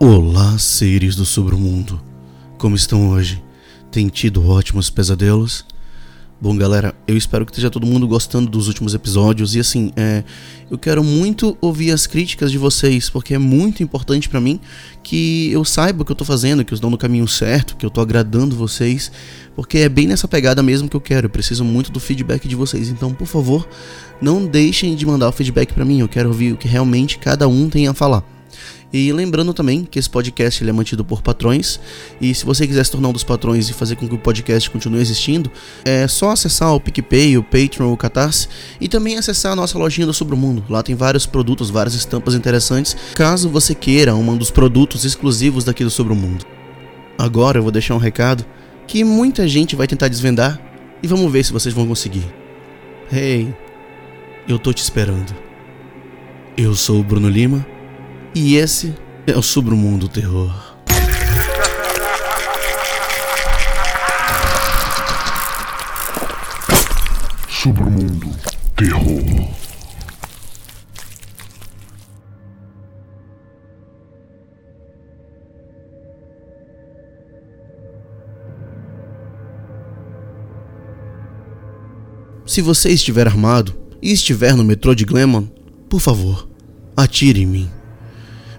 Olá, seres do submundo. Como estão hoje? Tem tido ótimos pesadelos? Bom, galera, eu espero que esteja todo mundo gostando dos últimos episódios e assim, é, eu quero muito ouvir as críticas de vocês, porque é muito importante para mim que eu saiba o que eu tô fazendo, que eu estou no caminho certo, que eu tô agradando vocês, porque é bem nessa pegada mesmo que eu quero. Eu preciso muito do feedback de vocês, então, por favor, não deixem de mandar o feedback para mim. Eu quero ouvir o que realmente cada um tem a falar. E lembrando também que esse podcast ele é mantido por patrões. E se você quiser se tornar um dos patrões e fazer com que o podcast continue existindo, é só acessar o PicPay, o Patreon, o Catarse e também acessar a nossa lojinha do Sobre o Mundo. Lá tem vários produtos, várias estampas interessantes, caso você queira um dos produtos exclusivos daqui do Sobre o Mundo. Agora eu vou deixar um recado que muita gente vai tentar desvendar e vamos ver se vocês vão conseguir. Hey, eu tô te esperando. Eu sou o Bruno Lima e esse é o Submundo Terror. Submundo Terror. Se você estiver armado e estiver no metrô de Glenmon, por favor, atire em mim.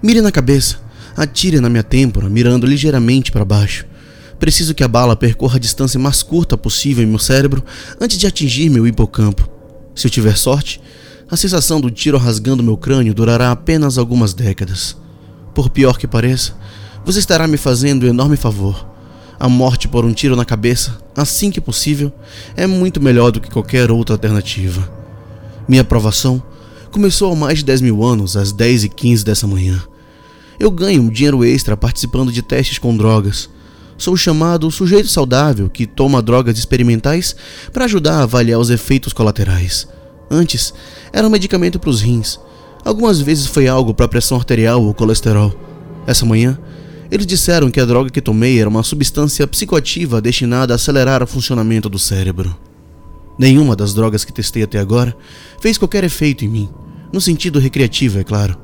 Mire na cabeça, atire na minha têmpora, mirando ligeiramente para baixo. Preciso que a bala percorra a distância mais curta possível em meu cérebro antes de atingir meu hipocampo. Se eu tiver sorte, a sensação do tiro rasgando meu crânio durará apenas algumas décadas. Por pior que pareça, você estará me fazendo um enorme favor. A morte por um tiro na cabeça, assim que possível, é muito melhor do que qualquer outra alternativa. Minha aprovação começou há mais de 10 mil anos, às 10 e 15 dessa manhã. Eu ganho um dinheiro extra participando de testes com drogas. Sou chamado sujeito saudável que toma drogas experimentais para ajudar a avaliar os efeitos colaterais. Antes, era um medicamento para os rins. Algumas vezes foi algo para pressão arterial ou colesterol. Essa manhã, eles disseram que a droga que tomei era uma substância psicoativa destinada a acelerar o funcionamento do cérebro. Nenhuma das drogas que testei até agora fez qualquer efeito em mim, no sentido recreativo, é claro.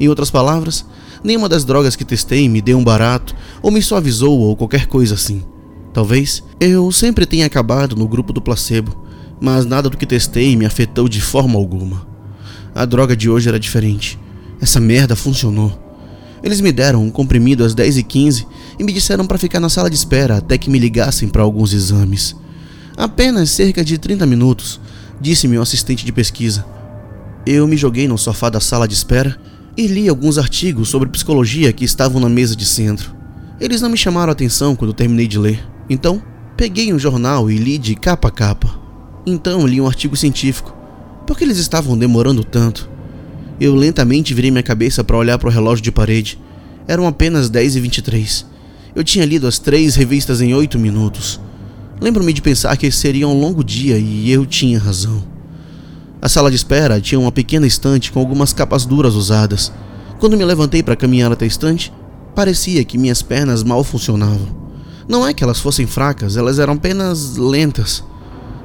Em outras palavras, nenhuma das drogas que testei me deu um barato ou me suavizou ou qualquer coisa assim. Talvez eu sempre tenha acabado no grupo do placebo, mas nada do que testei me afetou de forma alguma. A droga de hoje era diferente. Essa merda funcionou. Eles me deram um comprimido às 10h15 e me disseram para ficar na sala de espera até que me ligassem para alguns exames. Apenas cerca de 30 minutos, disse meu assistente de pesquisa. Eu me joguei no sofá da sala de espera e li alguns artigos sobre psicologia que estavam na mesa de centro. Eles não me chamaram a atenção quando terminei de ler, então peguei um jornal e li de capa a capa. Então li um artigo científico. Por que eles estavam demorando tanto? Eu lentamente virei minha cabeça para olhar para o relógio de parede. Eram apenas 10 e 23. Eu tinha lido as três revistas em oito minutos. Lembro-me de pensar que seria um longo dia e eu tinha razão. A sala de espera tinha uma pequena estante com algumas capas duras usadas. Quando me levantei para caminhar até a estante, parecia que minhas pernas mal funcionavam. Não é que elas fossem fracas, elas eram apenas lentas.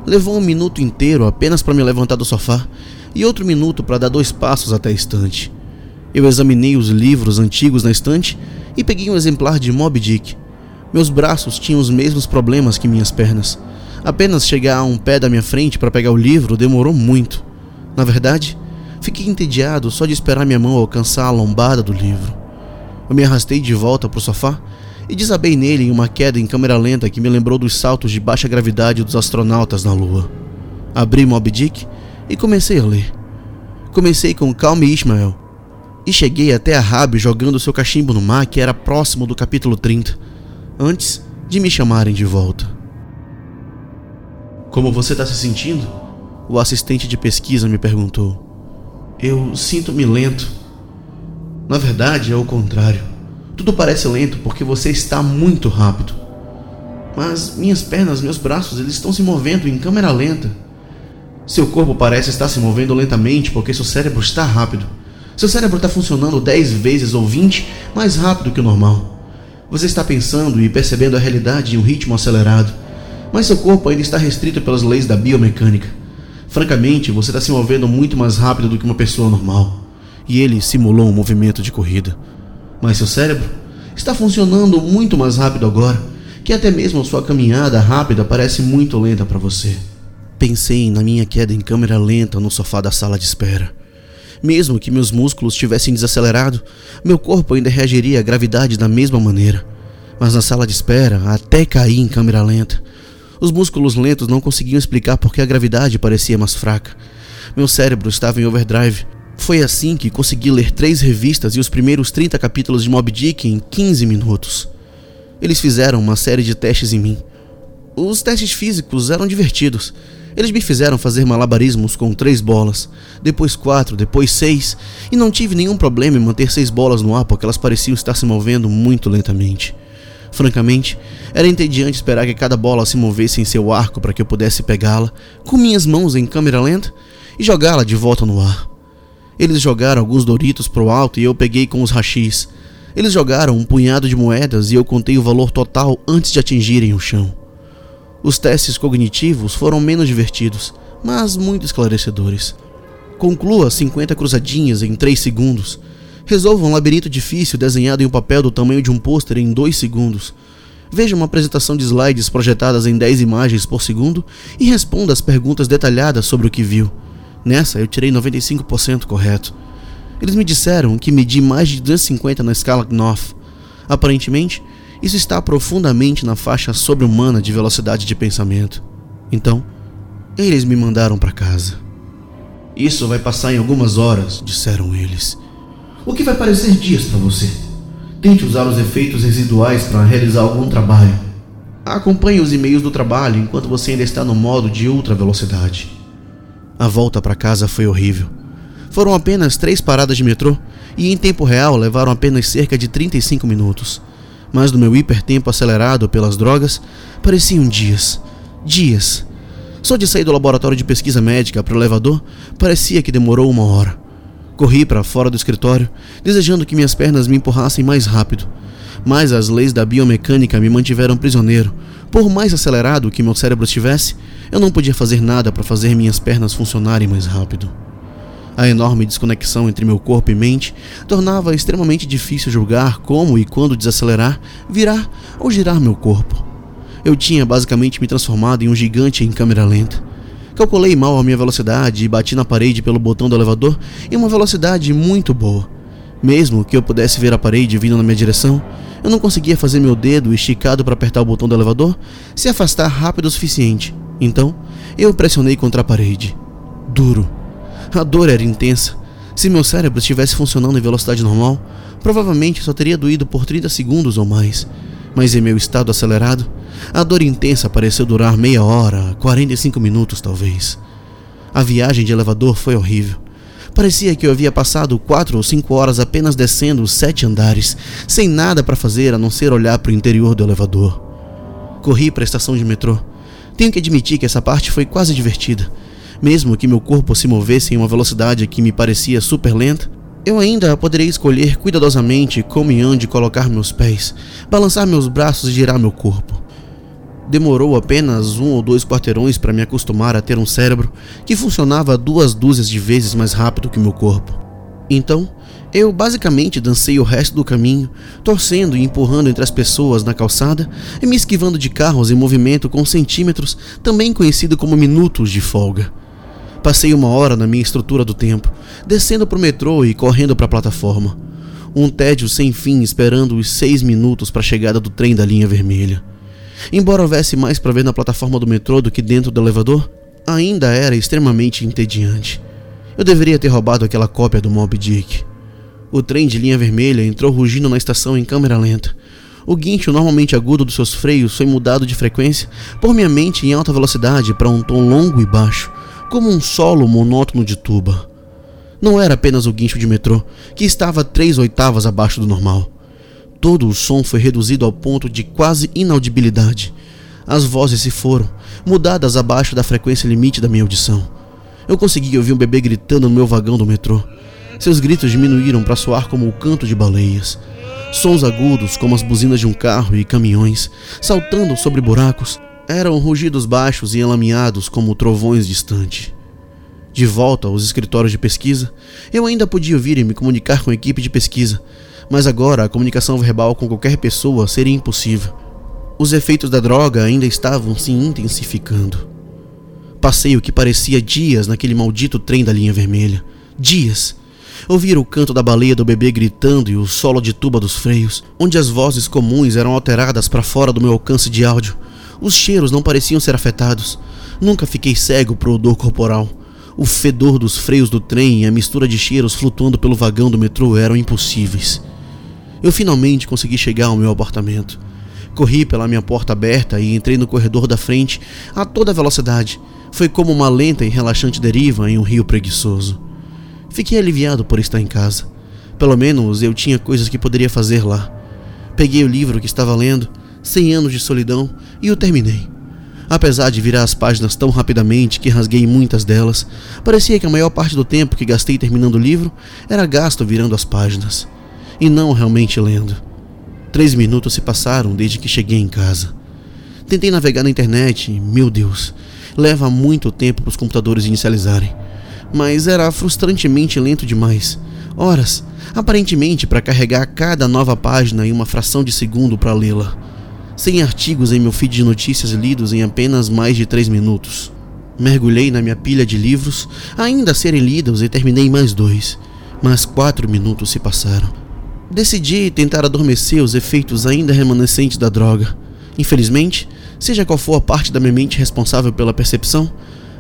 Levou um minuto inteiro apenas para me levantar do sofá e outro minuto para dar dois passos até a estante. Eu examinei os livros antigos na estante e peguei um exemplar de Moby Dick. Meus braços tinham os mesmos problemas que minhas pernas. Apenas chegar a um pé da minha frente para pegar o livro demorou muito. Na verdade, fiquei entediado só de esperar minha mão alcançar a lombada do livro. Eu me arrastei de volta para o sofá e desabei nele em uma queda em câmera lenta que me lembrou dos saltos de baixa gravidade dos astronautas na Lua. Abri Moby Dick e comecei a ler. Comecei com Calme Ishmael e cheguei até a Rabi jogando seu cachimbo no mar, que era próximo do capítulo 30 antes de me chamarem de volta. Como você está se sentindo? O assistente de pesquisa me perguntou. Eu sinto-me lento. Na verdade, é o contrário. Tudo parece lento porque você está muito rápido. Mas minhas pernas, meus braços, eles estão se movendo em câmera lenta. Seu corpo parece estar se movendo lentamente porque seu cérebro está rápido. Seu cérebro está funcionando 10 vezes ou 20 mais rápido que o normal. Você está pensando e percebendo a realidade em um ritmo acelerado, mas seu corpo ainda está restrito pelas leis da biomecânica. Francamente, você está se movendo muito mais rápido do que uma pessoa normal. E ele simulou um movimento de corrida. Mas seu cérebro está funcionando muito mais rápido agora, que até mesmo sua caminhada rápida parece muito lenta para você. Pensei na minha queda em câmera lenta no sofá da sala de espera. Mesmo que meus músculos tivessem desacelerado, meu corpo ainda reagiria à gravidade da mesma maneira. Mas na sala de espera, até caí em câmera lenta. Os músculos lentos não conseguiam explicar por que a gravidade parecia mais fraca. Meu cérebro estava em overdrive. Foi assim que consegui ler três revistas e os primeiros 30 capítulos de Moby Dick em 15 minutos. Eles fizeram uma série de testes em mim. Os testes físicos eram divertidos. Eles me fizeram fazer malabarismos com três bolas, depois quatro, depois seis, e não tive nenhum problema em manter seis bolas no ar porque elas pareciam estar se movendo muito lentamente. Francamente, era entediante esperar que cada bola se movesse em seu arco para que eu pudesse pegá-la, com minhas mãos em câmera lenta, e jogá-la de volta no ar. Eles jogaram alguns Doritos pro alto e eu peguei com os rachis. Eles jogaram um punhado de moedas e eu contei o valor total antes de atingirem o chão. Os testes cognitivos foram menos divertidos, mas muito esclarecedores. Conclua 50 cruzadinhas em 3 segundos. Resolva um labirinto difícil desenhado em um papel do tamanho de um pôster em 2 segundos. Veja uma apresentação de slides projetadas em 10 imagens por segundo e responda as perguntas detalhadas sobre o que viu. Nessa eu tirei 95% correto. Eles me disseram que medi mais de 250 na escala Knopf. Aparentemente, isso está profundamente na faixa sobre-humana de velocidade de pensamento. Então, eles me mandaram para casa. Isso vai passar em algumas horas, disseram eles. O que vai parecer dias para você? Tente usar os efeitos residuais para realizar algum trabalho. Acompanhe os e-mails do trabalho enquanto você ainda está no modo de ultra velocidade. A volta para casa foi horrível. Foram apenas três paradas de metrô e, em tempo real, levaram apenas cerca de 35 minutos mas no meu hipertempo acelerado pelas drogas, pareciam dias. Dias. Só de sair do laboratório de pesquisa médica para o elevador, parecia que demorou uma hora. Corri para fora do escritório, desejando que minhas pernas me empurrassem mais rápido. Mas as leis da biomecânica me mantiveram prisioneiro. Por mais acelerado que meu cérebro estivesse, eu não podia fazer nada para fazer minhas pernas funcionarem mais rápido. A enorme desconexão entre meu corpo e mente tornava extremamente difícil julgar como e quando desacelerar, virar ou girar meu corpo. Eu tinha basicamente me transformado em um gigante em câmera lenta. Calculei mal a minha velocidade e bati na parede pelo botão do elevador em uma velocidade muito boa. Mesmo que eu pudesse ver a parede vindo na minha direção, eu não conseguia fazer meu dedo esticado para apertar o botão do elevador se afastar rápido o suficiente. Então, eu pressionei contra a parede. Duro a dor era intensa. Se meu cérebro estivesse funcionando em velocidade normal, provavelmente só teria doído por 30 segundos ou mais. Mas em meu estado acelerado, a dor intensa pareceu durar meia hora, 45 minutos talvez. A viagem de elevador foi horrível. Parecia que eu havia passado quatro ou cinco horas apenas descendo os sete andares, sem nada para fazer a não ser olhar para o interior do elevador. Corri para a estação de metrô. Tenho que admitir que essa parte foi quase divertida. Mesmo que meu corpo se movesse em uma velocidade que me parecia super lenta, eu ainda poderia escolher cuidadosamente como e onde colocar meus pés, balançar meus braços e girar meu corpo. Demorou apenas um ou dois quarteirões para me acostumar a ter um cérebro que funcionava duas dúzias de vezes mais rápido que meu corpo. Então, eu basicamente dancei o resto do caminho, torcendo e empurrando entre as pessoas na calçada e me esquivando de carros em movimento com centímetros, também conhecido como minutos de folga. Passei uma hora na minha estrutura do tempo, descendo para o metrô e correndo para a plataforma. Um tédio sem fim esperando os seis minutos para a chegada do trem da linha vermelha. Embora houvesse mais para ver na plataforma do metrô do que dentro do elevador, ainda era extremamente entediante. Eu deveria ter roubado aquela cópia do Moby Dick. O trem de linha vermelha entrou rugindo na estação em câmera lenta. O guincho normalmente agudo dos seus freios foi mudado de frequência por minha mente em alta velocidade para um tom longo e baixo, como um solo monótono de tuba. Não era apenas o guincho de metrô, que estava três oitavas abaixo do normal. Todo o som foi reduzido ao ponto de quase inaudibilidade. As vozes se foram, mudadas abaixo da frequência limite da minha audição. Eu consegui ouvir um bebê gritando no meu vagão do metrô. Seus gritos diminuíram para soar como o canto de baleias. Sons agudos, como as buzinas de um carro e caminhões, saltando sobre buracos, eram rugidos baixos e enlameados como trovões distantes. De volta aos escritórios de pesquisa, eu ainda podia ouvir e me comunicar com a equipe de pesquisa, mas agora a comunicação verbal com qualquer pessoa seria impossível. Os efeitos da droga ainda estavam se intensificando. Passei o que parecia dias naquele maldito trem da linha vermelha. Dias. Ouvir o canto da baleia do bebê gritando e o solo de tuba dos freios, onde as vozes comuns eram alteradas para fora do meu alcance de áudio. Os cheiros não pareciam ser afetados. Nunca fiquei cego pro odor corporal. O fedor dos freios do trem e a mistura de cheiros flutuando pelo vagão do metrô eram impossíveis. Eu finalmente consegui chegar ao meu apartamento. Corri pela minha porta aberta e entrei no corredor da frente a toda velocidade. Foi como uma lenta e relaxante deriva em um rio preguiçoso. Fiquei aliviado por estar em casa. Pelo menos eu tinha coisas que poderia fazer lá. Peguei o livro que estava lendo, Cem Anos de Solidão, e o terminei. Apesar de virar as páginas tão rapidamente que rasguei muitas delas, parecia que a maior parte do tempo que gastei terminando o livro era gasto virando as páginas, e não realmente lendo. Três minutos se passaram desde que cheguei em casa. Tentei navegar na internet e, meu Deus, leva muito tempo para os computadores inicializarem. Mas era frustrantemente lento demais. Horas, aparentemente, para carregar cada nova página em uma fração de segundo para lê-la. Sem artigos em meu feed de notícias lidos em apenas mais de três minutos. Mergulhei na minha pilha de livros, ainda a serem lidos, e terminei mais dois. Mas quatro minutos se passaram. Decidi tentar adormecer os efeitos ainda remanescentes da droga. Infelizmente, seja qual for a parte da minha mente responsável pela percepção,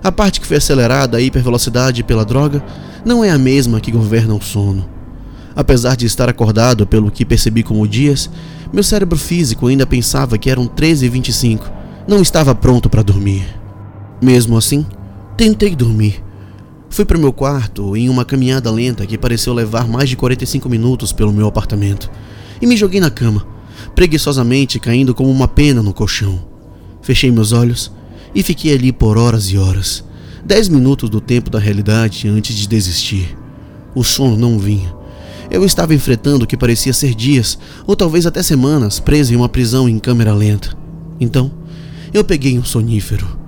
a parte que foi acelerada a hipervelocidade pela droga não é a mesma que governa o sono. Apesar de estar acordado pelo que percebi como dias, meu cérebro físico ainda pensava que eram 13h25. Não estava pronto para dormir. Mesmo assim, tentei dormir. Fui para meu quarto em uma caminhada lenta que pareceu levar mais de 45 minutos pelo meu apartamento e me joguei na cama, preguiçosamente caindo como uma pena no colchão. Fechei meus olhos e fiquei ali por horas e horas. Dez minutos do tempo da realidade antes de desistir. O sono não vinha. Eu estava enfrentando o que parecia ser dias, ou talvez até semanas, preso em uma prisão em câmera lenta. Então, eu peguei um sonífero.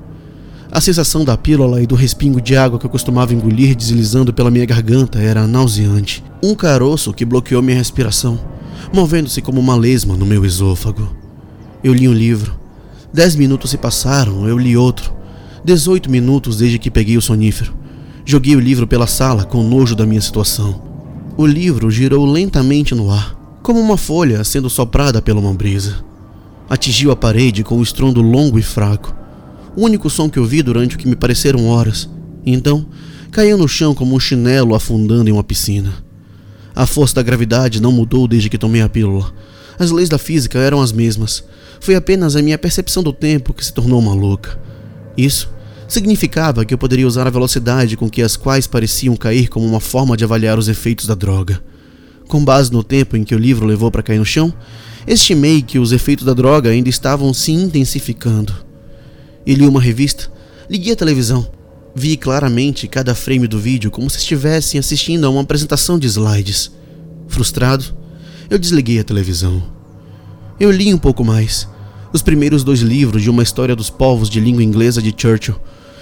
A sensação da pílula e do respingo de água que eu costumava engolir deslizando pela minha garganta era nauseante. Um caroço que bloqueou minha respiração, movendo-se como uma lesma no meu esôfago. Eu li um livro, Dez minutos se passaram, eu li outro. Dezoito minutos desde que peguei o sonífero. Joguei o livro pela sala com nojo da minha situação. O livro girou lentamente no ar, como uma folha sendo soprada pela uma brisa. Atingiu a parede com um estrondo longo e fraco. O único som que ouvi durante o que me pareceram horas. Então, caiu no chão como um chinelo afundando em uma piscina. A força da gravidade não mudou desde que tomei a pílula. As leis da física eram as mesmas. Foi apenas a minha percepção do tempo que se tornou maluca. Isso significava que eu poderia usar a velocidade com que as quais pareciam cair como uma forma de avaliar os efeitos da droga. Com base no tempo em que o livro levou para cair no chão, estimei que os efeitos da droga ainda estavam se intensificando. E li uma revista, liguei a televisão. Vi claramente cada frame do vídeo como se estivessem assistindo a uma apresentação de slides. Frustrado, eu desliguei a televisão. Eu li um pouco mais. Os primeiros dois livros de uma história dos povos de língua inglesa de Churchill.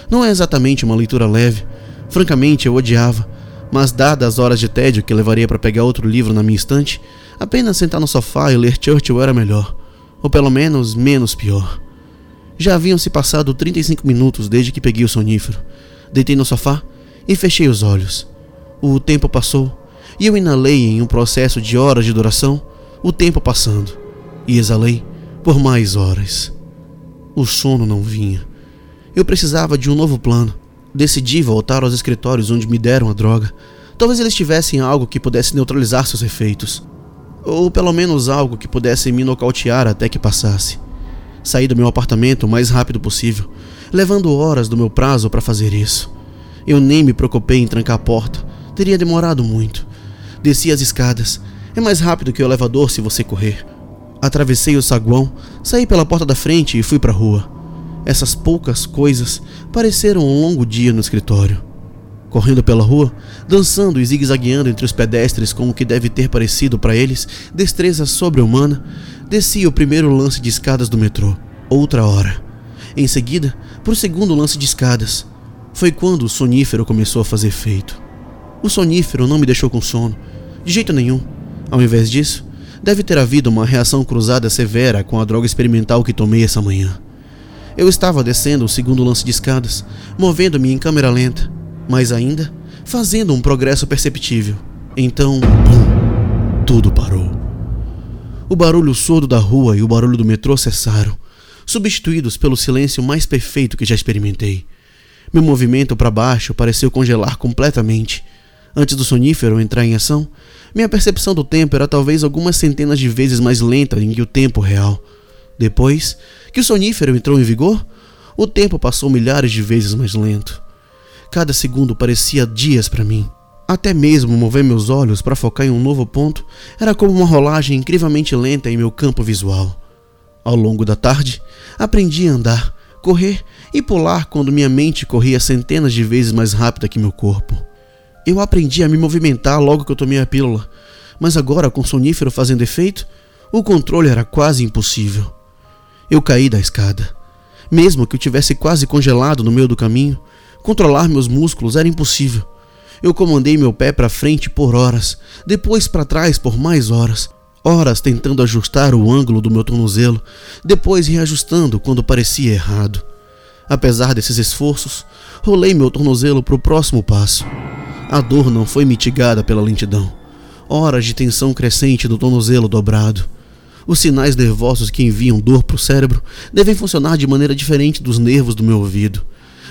Não é exatamente uma leitura leve. Francamente, eu odiava. Mas, dadas as horas de tédio que levaria para pegar outro livro na minha estante, apenas sentar no sofá e ler Churchill era melhor. Ou pelo menos menos pior. Já haviam se passado 35 minutos desde que peguei o sonífero. Deitei no sofá e fechei os olhos. O tempo passou e eu inalei em um processo de horas de duração o tempo passando e exalei por mais horas. O sono não vinha. Eu precisava de um novo plano. Decidi voltar aos escritórios onde me deram a droga. Talvez eles tivessem algo que pudesse neutralizar seus efeitos. Ou pelo menos algo que pudesse me nocautear até que passasse. Saí do meu apartamento o mais rápido possível, levando horas do meu prazo para fazer isso. Eu nem me preocupei em trancar a porta, teria demorado muito. Desci as escadas. É mais rápido que o elevador se você correr. Atravessei o saguão, saí pela porta da frente e fui para a rua. Essas poucas coisas pareceram um longo dia no escritório. Correndo pela rua, dançando e zigue-zagueando entre os pedestres com o que deve ter parecido para eles destreza sobre-humana, desci o primeiro lance de escadas do metrô. Outra hora. Em seguida, para o segundo lance de escadas. Foi quando o sonífero começou a fazer efeito. O sonífero não me deixou com sono, de jeito nenhum. Ao invés disso, deve ter havido uma reação cruzada severa com a droga experimental que tomei essa manhã. Eu estava descendo o segundo lance de escadas, movendo-me em câmera lenta, mas ainda fazendo um progresso perceptível. Então, bum, tudo parou. O barulho surdo da rua e o barulho do metrô cessaram, substituídos pelo silêncio mais perfeito que já experimentei. Meu movimento para baixo pareceu congelar completamente. Antes do sonífero entrar em ação, minha percepção do tempo era talvez algumas centenas de vezes mais lenta em que o tempo real. Depois que o sonífero entrou em vigor, o tempo passou milhares de vezes mais lento. Cada segundo parecia dias para mim. Até mesmo mover meus olhos para focar em um novo ponto era como uma rolagem incrivelmente lenta em meu campo visual. Ao longo da tarde, aprendi a andar, correr e pular quando minha mente corria centenas de vezes mais rápida que meu corpo. Eu aprendi a me movimentar logo que eu tomei a pílula, mas agora com o sonífero fazendo efeito, o controle era quase impossível. Eu caí da escada. Mesmo que eu tivesse quase congelado no meio do caminho, controlar meus músculos era impossível. Eu comandei meu pé para frente por horas, depois para trás por mais horas, horas tentando ajustar o ângulo do meu tornozelo, depois reajustando quando parecia errado. Apesar desses esforços, rolei meu tornozelo para o próximo passo. A dor não foi mitigada pela lentidão. Horas de tensão crescente do tornozelo dobrado. Os sinais nervosos que enviam dor para o cérebro devem funcionar de maneira diferente dos nervos do meu ouvido.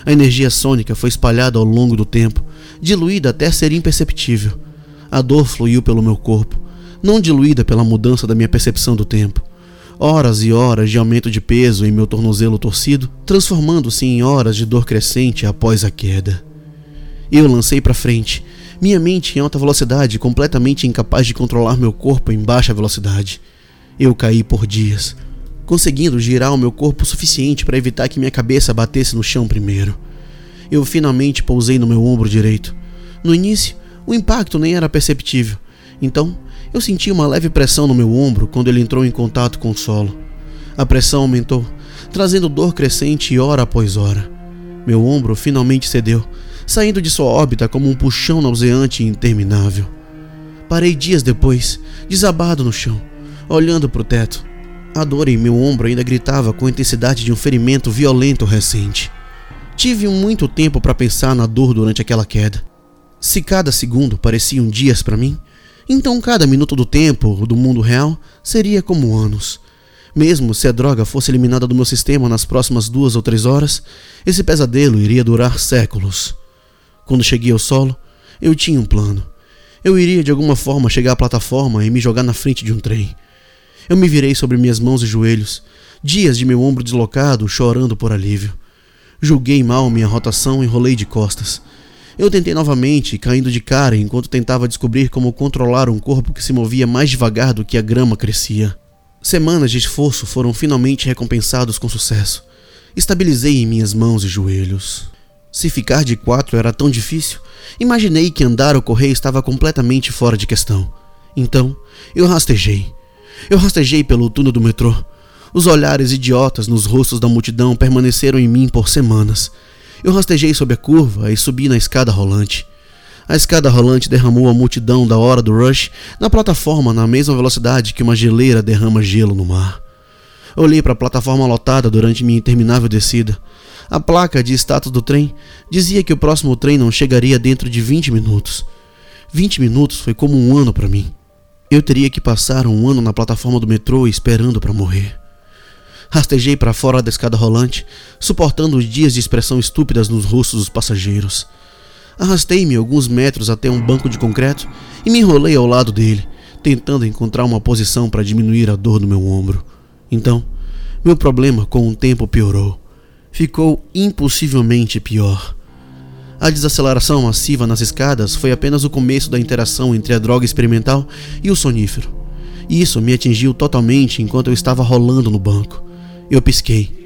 A energia sônica foi espalhada ao longo do tempo, diluída até ser imperceptível. A dor fluiu pelo meu corpo, não diluída pela mudança da minha percepção do tempo. Horas e horas de aumento de peso em meu tornozelo torcido, transformando-se em horas de dor crescente após a queda. Eu lancei para frente, minha mente em alta velocidade, completamente incapaz de controlar meu corpo em baixa velocidade. Eu caí por dias, conseguindo girar o meu corpo o suficiente para evitar que minha cabeça batesse no chão primeiro. Eu finalmente pousei no meu ombro direito. No início, o impacto nem era perceptível, então eu senti uma leve pressão no meu ombro quando ele entrou em contato com o solo. A pressão aumentou, trazendo dor crescente hora após hora. Meu ombro finalmente cedeu, saindo de sua órbita como um puxão nauseante e interminável. Parei dias depois, desabado no chão, olhando para o teto, a dor em meu ombro ainda gritava com a intensidade de um ferimento violento recente. Tive muito tempo para pensar na dor durante aquela queda. Se cada segundo pareciam dias para mim, então cada minuto do tempo do mundo real seria como anos. Mesmo se a droga fosse eliminada do meu sistema nas próximas duas ou três horas, esse pesadelo iria durar séculos. Quando cheguei ao solo, eu tinha um plano. Eu iria de alguma forma chegar à plataforma e me jogar na frente de um trem. Eu me virei sobre minhas mãos e joelhos, dias de meu ombro deslocado, chorando por alívio. Julguei mal minha rotação e rolei de costas. Eu tentei novamente, caindo de cara enquanto tentava descobrir como controlar um corpo que se movia mais devagar do que a grama crescia. Semanas de esforço foram finalmente recompensados com sucesso. Estabilizei em minhas mãos e joelhos. Se ficar de quatro era tão difícil, imaginei que andar ou correr estava completamente fora de questão. Então, eu rastejei. Eu rastejei pelo túnel do metrô. Os olhares idiotas nos rostos da multidão permaneceram em mim por semanas. Eu rastejei sob a curva e subi na escada rolante. A escada rolante derramou a multidão da hora do rush na plataforma na mesma velocidade que uma geleira derrama gelo no mar. Olhei para a plataforma lotada durante minha interminável descida. A placa de status do trem dizia que o próximo trem não chegaria dentro de 20 minutos. 20 minutos foi como um ano para mim. Eu teria que passar um ano na plataforma do metrô esperando para morrer. Rastejei para fora da escada rolante, suportando os dias de expressão estúpidas nos rostos dos passageiros. Arrastei-me alguns metros até um banco de concreto e me enrolei ao lado dele, tentando encontrar uma posição para diminuir a dor no meu ombro. Então, meu problema com o tempo piorou. Ficou impossivelmente pior. A desaceleração massiva nas escadas foi apenas o começo da interação entre a droga experimental e o sonífero. Isso me atingiu totalmente enquanto eu estava rolando no banco. Eu pisquei.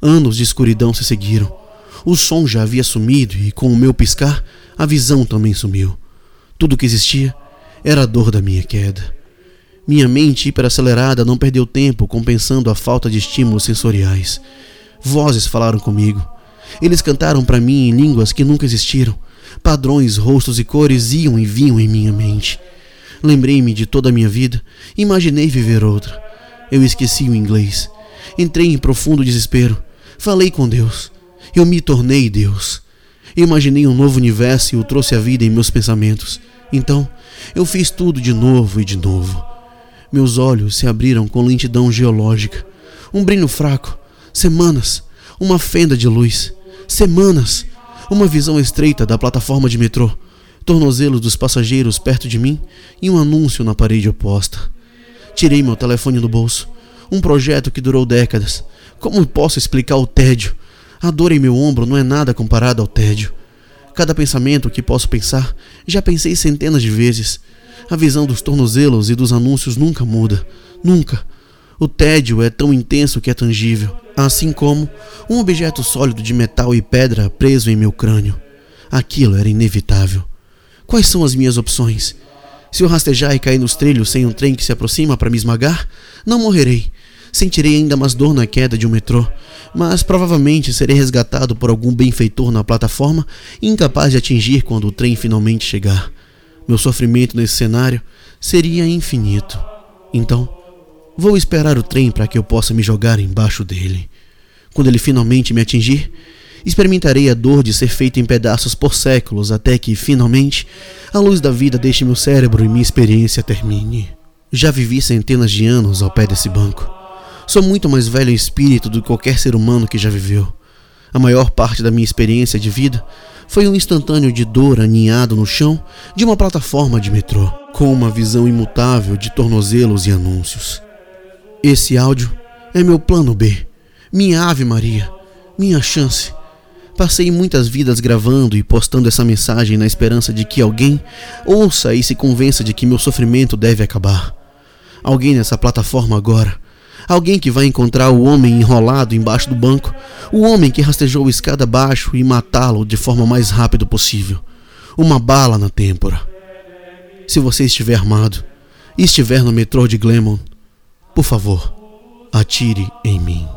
Anos de escuridão se seguiram. O som já havia sumido e, com o meu piscar, a visão também sumiu. Tudo que existia era a dor da minha queda. Minha mente hiperacelerada não perdeu tempo compensando a falta de estímulos sensoriais. Vozes falaram comigo. Eles cantaram para mim em línguas que nunca existiram. Padrões, rostos e cores iam e vinham em minha mente. Lembrei-me de toda a minha vida, imaginei viver outra. Eu esqueci o inglês. Entrei em profundo desespero. Falei com Deus. Eu me tornei Deus. Imaginei um novo universo e o trouxe à vida em meus pensamentos. Então, eu fiz tudo de novo e de novo. Meus olhos se abriram com lentidão geológica. Um brilho fraco. Semanas. Uma fenda de luz. Semanas. Uma visão estreita da plataforma de metrô. Tornozelos dos passageiros perto de mim e um anúncio na parede oposta. Tirei meu telefone do bolso. Um projeto que durou décadas. Como posso explicar o tédio? A dor em meu ombro não é nada comparado ao tédio. Cada pensamento que posso pensar, já pensei centenas de vezes. A visão dos tornozelos e dos anúncios nunca muda. Nunca. O tédio é tão intenso que é tangível, assim como um objeto sólido de metal e pedra preso em meu crânio. Aquilo era inevitável. Quais são as minhas opções? Se eu rastejar e cair nos trilhos sem um trem que se aproxima para me esmagar, não morrerei. Sentirei ainda mais dor na queda de um metrô, mas provavelmente serei resgatado por algum benfeitor na plataforma, incapaz de atingir quando o trem finalmente chegar. Meu sofrimento nesse cenário seria infinito. Então, vou esperar o trem para que eu possa me jogar embaixo dele. Quando ele finalmente me atingir, experimentarei a dor de ser feito em pedaços por séculos até que, finalmente, a luz da vida deixe meu cérebro e minha experiência termine. Já vivi centenas de anos ao pé desse banco. Sou muito mais velho em espírito do que qualquer ser humano que já viveu. A maior parte da minha experiência de vida foi um instantâneo de dor aninhado no chão de uma plataforma de metrô, com uma visão imutável de tornozelos e anúncios. Esse áudio é meu plano B, minha Ave Maria, minha chance. Passei muitas vidas gravando e postando essa mensagem na esperança de que alguém ouça e se convença de que meu sofrimento deve acabar. Alguém nessa plataforma agora Alguém que vai encontrar o homem enrolado embaixo do banco, o homem que rastejou escada abaixo e matá-lo de forma mais rápida possível. Uma bala na têmpora. Se você estiver armado e estiver no metrô de Glemon, por favor, atire em mim.